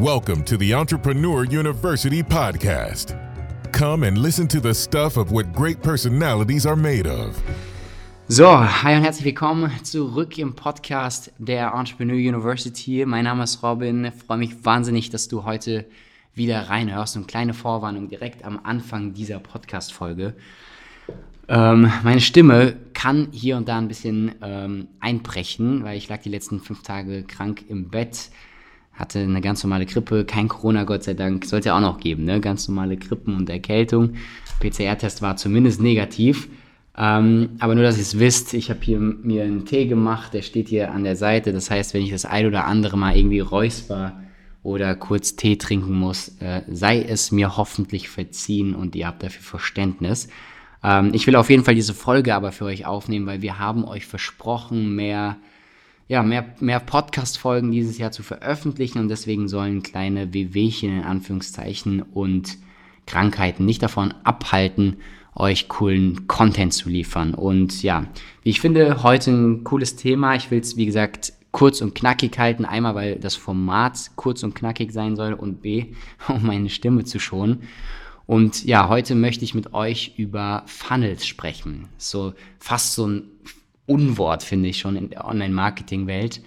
Welcome to the Entrepreneur University podcast. Come and listen to the stuff of what great personalities are made of. So, hi und herzlich willkommen zurück im Podcast der Entrepreneur University. Mein Name ist Robin. Ich freue mich wahnsinnig, dass du heute wieder reinhörst. Und kleine Vorwarnung direkt am Anfang dieser Podcast-Folge. Ähm, meine Stimme kann hier und da ein bisschen ähm, einbrechen, weil ich lag die letzten fünf Tage krank im Bett, hatte eine ganz normale Grippe, kein Corona, Gott sei Dank, sollte ja auch noch geben, ne? ganz normale Grippen und Erkältung. PCR-Test war zumindest negativ. Ähm, aber nur, dass ihr es wisst, ich habe hier mir einen Tee gemacht, der steht hier an der Seite. Das heißt, wenn ich das ein oder andere Mal irgendwie räusper oder kurz Tee trinken muss, äh, sei es mir hoffentlich verziehen und ihr habt dafür Verständnis. Ähm, ich will auf jeden Fall diese Folge aber für euch aufnehmen, weil wir haben euch versprochen, mehr, ja, mehr, mehr Podcast-Folgen dieses Jahr zu veröffentlichen und deswegen sollen kleine Wehwehchen in Anführungszeichen und Krankheiten nicht davon abhalten, euch coolen Content zu liefern. Und ja, wie ich finde, heute ein cooles Thema. Ich will es, wie gesagt, kurz und knackig halten. Einmal, weil das Format kurz und knackig sein soll und B, um meine Stimme zu schonen. Und ja, heute möchte ich mit euch über Funnels sprechen. So fast so ein Unwort, finde ich schon in der Online-Marketing-Welt.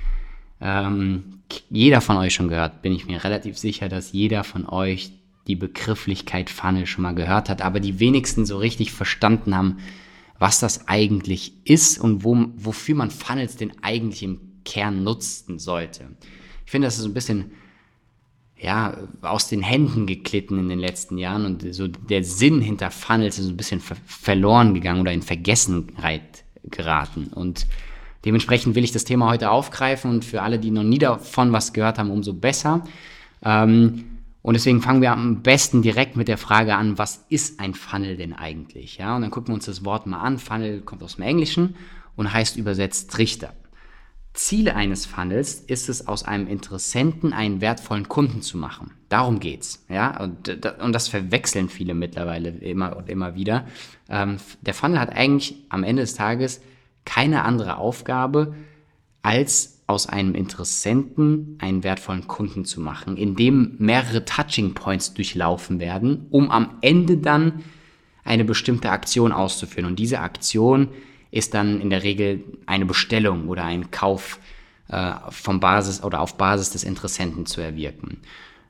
Ähm, jeder von euch schon gehört, bin ich mir relativ sicher, dass jeder von euch die Begrifflichkeit Funnel schon mal gehört hat, aber die wenigsten so richtig verstanden haben, was das eigentlich ist und wo, wofür man Funnels denn eigentlich im Kern nutzen sollte. Ich finde, das ist ein bisschen ja, aus den Händen geklitten in den letzten Jahren und so der Sinn hinter Funnels ist ein bisschen ver verloren gegangen oder in Vergessenheit geraten. Und dementsprechend will ich das Thema heute aufgreifen und für alle, die noch nie davon was gehört haben, umso besser. Ähm, und deswegen fangen wir am besten direkt mit der Frage an, was ist ein Funnel denn eigentlich? Ja, und dann gucken wir uns das Wort mal an. Funnel kommt aus dem Englischen und heißt übersetzt Trichter. Ziel eines Funnels ist es, aus einem Interessenten einen wertvollen Kunden zu machen. Darum geht's. Ja? Und, und das verwechseln viele mittlerweile immer und immer wieder. Ähm, der Funnel hat eigentlich am Ende des Tages keine andere Aufgabe, als aus einem Interessenten einen wertvollen Kunden zu machen, indem mehrere Touching Points durchlaufen werden, um am Ende dann eine bestimmte Aktion auszuführen. Und diese Aktion ist dann in der Regel eine Bestellung oder ein Kauf äh, vom Basis oder auf Basis des Interessenten zu erwirken.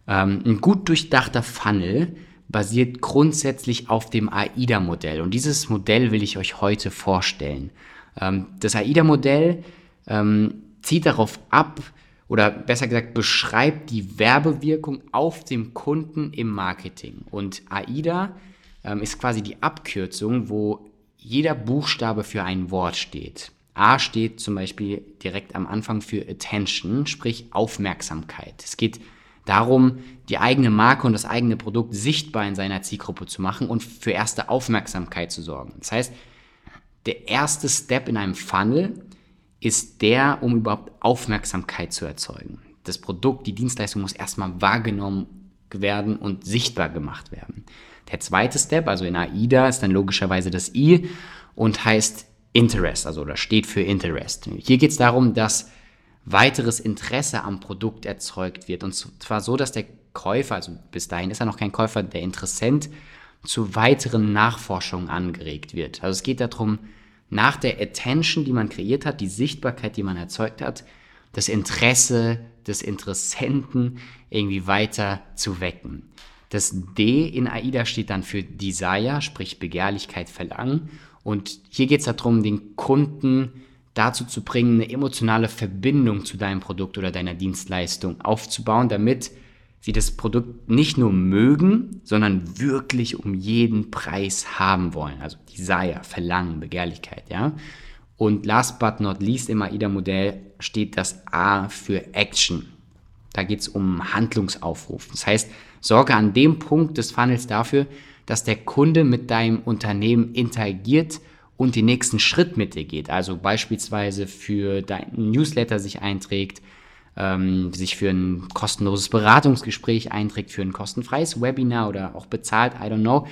Ähm, ein gut durchdachter Funnel basiert grundsätzlich auf dem AIDA-Modell und dieses Modell will ich euch heute vorstellen. Ähm, das AIDA-Modell ähm, zieht darauf ab, oder besser gesagt beschreibt die Werbewirkung auf dem Kunden im Marketing. Und AIDA ähm, ist quasi die Abkürzung, wo jeder Buchstabe für ein Wort steht. A steht zum Beispiel direkt am Anfang für Attention, sprich Aufmerksamkeit. Es geht darum, die eigene Marke und das eigene Produkt sichtbar in seiner Zielgruppe zu machen und für erste Aufmerksamkeit zu sorgen. Das heißt, der erste Step in einem Funnel ist der, um überhaupt Aufmerksamkeit zu erzeugen. Das Produkt, die Dienstleistung muss erstmal wahrgenommen werden und sichtbar gemacht werden. Der zweite Step, also in AIDA, ist dann logischerweise das I und heißt Interest, also oder steht für Interest. Hier geht es darum, dass weiteres Interesse am Produkt erzeugt wird. Und zwar so, dass der Käufer, also bis dahin ist er noch kein Käufer, der Interessent, zu weiteren Nachforschungen angeregt wird. Also es geht darum, nach der Attention, die man kreiert hat, die Sichtbarkeit, die man erzeugt hat, das Interesse des Interessenten irgendwie weiter zu wecken. Das D in AIDA steht dann für Desire, sprich Begehrlichkeit, Verlangen. Und hier geht es darum, den Kunden dazu zu bringen, eine emotionale Verbindung zu deinem Produkt oder deiner Dienstleistung aufzubauen, damit sie das Produkt nicht nur mögen, sondern wirklich um jeden Preis haben wollen. Also Desire, Verlangen, Begehrlichkeit, ja. Und last but not least im AIDA-Modell steht das A für Action. Da geht es um Handlungsaufruf. Das heißt, sorge an dem Punkt des Funnels dafür, dass der Kunde mit deinem Unternehmen interagiert und den nächsten Schritt mit dir geht. Also beispielsweise für deinen Newsletter sich einträgt, ähm, sich für ein kostenloses Beratungsgespräch einträgt, für ein kostenfreies Webinar oder auch bezahlt, I don't know.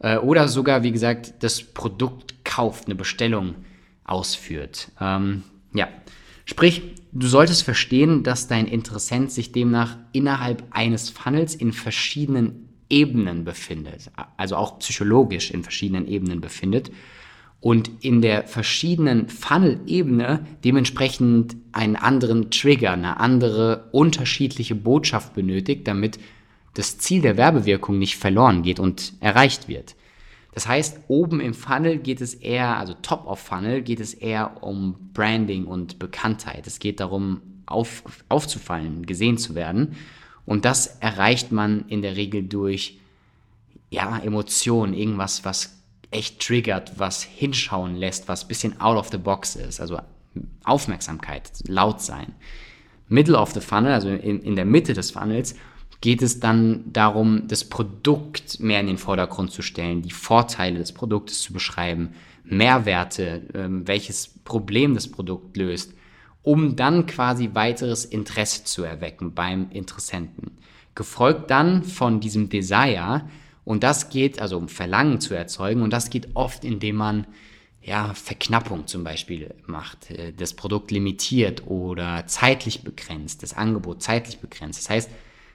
Äh, oder sogar, wie gesagt, das Produkt kauft, eine Bestellung ausführt. Ähm, ja, sprich, du solltest verstehen, dass dein Interessent sich demnach innerhalb eines Funnels in verschiedenen Ebenen befindet, also auch psychologisch in verschiedenen Ebenen befindet und in der verschiedenen Funnel-Ebene dementsprechend einen anderen Trigger, eine andere unterschiedliche Botschaft benötigt, damit das Ziel der Werbewirkung nicht verloren geht und erreicht wird. Das heißt, oben im Funnel geht es eher, also top of Funnel, geht es eher um Branding und Bekanntheit. Es geht darum, auf, aufzufallen, gesehen zu werden. Und das erreicht man in der Regel durch ja, Emotionen, irgendwas, was echt triggert, was hinschauen lässt, was ein bisschen out of the box ist. Also Aufmerksamkeit, laut sein. Middle of the Funnel, also in, in der Mitte des Funnels, geht es dann darum, das Produkt mehr in den Vordergrund zu stellen, die Vorteile des Produktes zu beschreiben, Mehrwerte, ähm, welches Problem das Produkt löst, um dann quasi weiteres Interesse zu erwecken beim Interessenten. Gefolgt dann von diesem Desire, und das geht, also um Verlangen zu erzeugen, und das geht oft, indem man ja, Verknappung zum Beispiel macht, äh, das Produkt limitiert oder zeitlich begrenzt, das Angebot zeitlich begrenzt. Das heißt,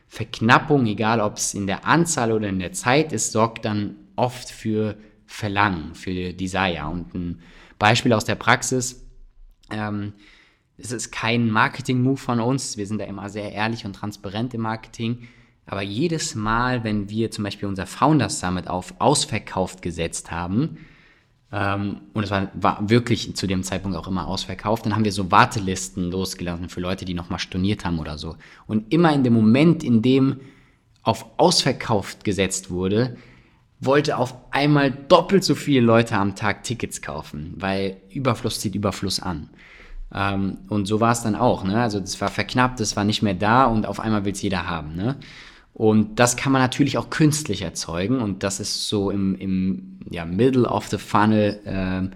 Verknappung, egal ob es in der Anzahl oder in der Zeit ist, sorgt dann oft für Verlangen, für Desire. Und ein Beispiel aus der Praxis, ähm, es ist kein Marketing-Move von uns, wir sind da immer sehr ehrlich und transparent im Marketing, aber jedes Mal, wenn wir zum Beispiel unser Founders Summit auf ausverkauft gesetzt haben, und es war, war, wirklich zu dem Zeitpunkt auch immer ausverkauft, dann haben wir so Wartelisten losgelassen für Leute, die nochmal storniert haben oder so. Und immer in dem Moment, in dem auf ausverkauft gesetzt wurde, wollte auf einmal doppelt so viele Leute am Tag Tickets kaufen, weil Überfluss zieht Überfluss an. Ähm, und so war es dann auch. Ne? Also es war verknappt, es war nicht mehr da und auf einmal will es jeder haben. Ne? Und das kann man natürlich auch künstlich erzeugen und das ist so im, im ja, Middle of the Funnel ähm,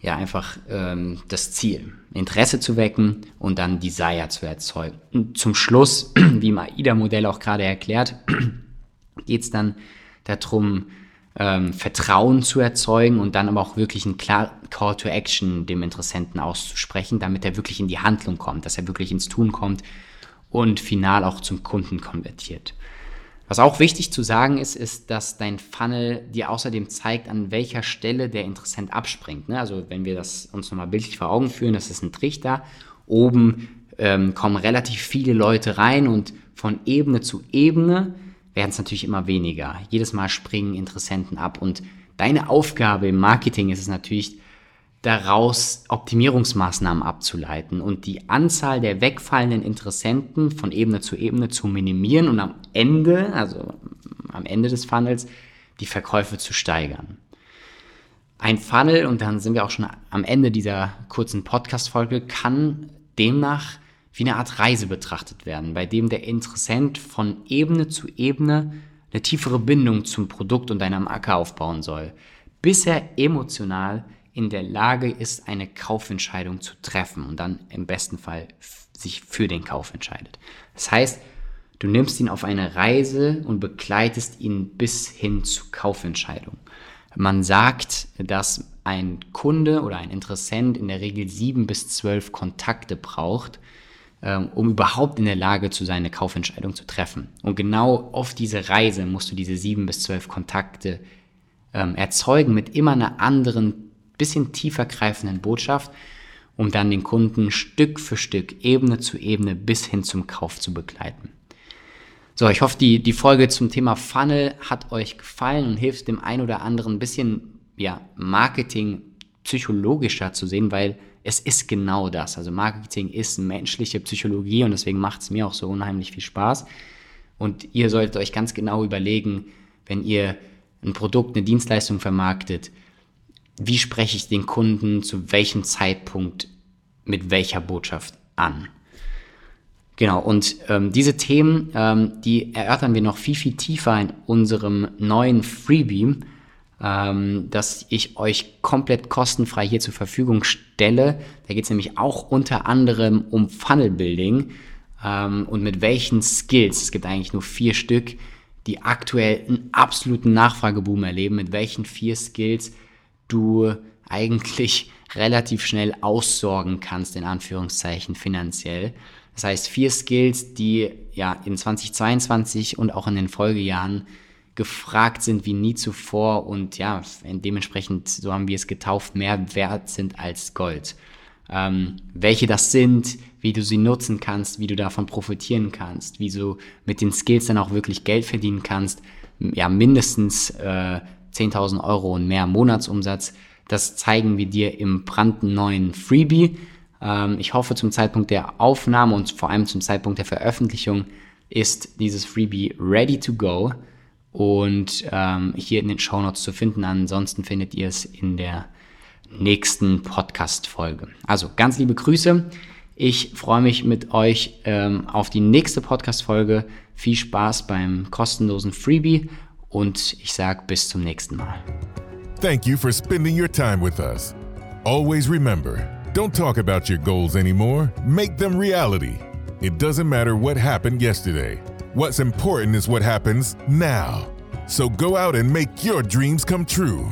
ja einfach ähm, das Ziel. Interesse zu wecken und dann Desire zu erzeugen. Und zum Schluss, wie im AIDA-Modell auch gerade erklärt, geht es dann darum, ähm, Vertrauen zu erzeugen und dann aber auch wirklich einen klar Call to Action dem Interessenten auszusprechen, damit er wirklich in die Handlung kommt, dass er wirklich ins Tun kommt und final auch zum Kunden konvertiert. Was auch wichtig zu sagen ist, ist, dass dein Funnel dir außerdem zeigt, an welcher Stelle der Interessent abspringt. Ne? Also wenn wir das uns nochmal bildlich vor Augen führen, das ist ein Trichter. Oben ähm, kommen relativ viele Leute rein und von Ebene zu Ebene werden es natürlich immer weniger. Jedes Mal springen Interessenten ab und deine Aufgabe im Marketing ist es natürlich, daraus Optimierungsmaßnahmen abzuleiten und die Anzahl der wegfallenden Interessenten von Ebene zu Ebene zu minimieren und am Ende, also am Ende des Funnels, die Verkäufe zu steigern. Ein Funnel, und dann sind wir auch schon am Ende dieser kurzen Podcast-Folge, kann demnach wie eine Art Reise betrachtet werden, bei dem der Interessent von Ebene zu Ebene eine tiefere Bindung zum Produkt und deiner Marke aufbauen soll, bis er emotional in der Lage ist, eine Kaufentscheidung zu treffen und dann im besten Fall sich für den Kauf entscheidet. Das heißt, du nimmst ihn auf eine Reise und begleitest ihn bis hin zur Kaufentscheidung. Man sagt, dass ein Kunde oder ein Interessent in der Regel sieben bis zwölf Kontakte braucht, ähm, um überhaupt in der Lage zu sein, eine Kaufentscheidung zu treffen. Und genau auf diese Reise musst du diese sieben bis zwölf Kontakte ähm, erzeugen mit immer einer anderen bisschen tiefer greifenden Botschaft, um dann den Kunden Stück für Stück, Ebene zu Ebene bis hin zum Kauf zu begleiten. So, ich hoffe, die, die Folge zum Thema Funnel hat euch gefallen und hilft dem einen oder anderen ein bisschen ja, Marketing psychologischer zu sehen, weil es ist genau das. Also Marketing ist menschliche Psychologie und deswegen macht es mir auch so unheimlich viel Spaß. Und ihr solltet euch ganz genau überlegen, wenn ihr ein Produkt, eine Dienstleistung vermarktet, wie spreche ich den Kunden zu welchem Zeitpunkt mit welcher Botschaft an. Genau, und ähm, diese Themen, ähm, die erörtern wir noch viel, viel tiefer in unserem neuen Freebie, ähm, das ich euch komplett kostenfrei hier zur Verfügung stelle. Da geht es nämlich auch unter anderem um Funnel Building ähm, und mit welchen Skills, es gibt eigentlich nur vier Stück, die aktuell einen absoluten Nachfrageboom erleben, mit welchen vier Skills du eigentlich relativ schnell aussorgen kannst, in Anführungszeichen finanziell. Das heißt, vier Skills, die ja in 2022 und auch in den Folgejahren gefragt sind wie nie zuvor und ja, dementsprechend, so haben wir es getauft, mehr wert sind als Gold. Ähm, welche das sind, wie du sie nutzen kannst, wie du davon profitieren kannst, wie du mit den Skills dann auch wirklich Geld verdienen kannst, ja, mindestens äh, 10.000 Euro und mehr Monatsumsatz. Das zeigen wir dir im brandneuen Freebie. Ähm, ich hoffe, zum Zeitpunkt der Aufnahme und vor allem zum Zeitpunkt der Veröffentlichung ist dieses Freebie ready to go und ähm, hier in den Show Notes zu finden. Ansonsten findet ihr es in der nächsten Podcast-Folge. Also ganz liebe Grüße. Ich freue mich mit euch ähm, auf die nächste Podcast-Folge. Viel Spaß beim kostenlosen Freebie und ich sage bis zum nächsten Mal. Thank you for spending your time with us. Always remember, don't talk about your goals anymore, make them reality. It doesn't matter what happened yesterday. What's important is what happens now. So go out and make your dreams come true.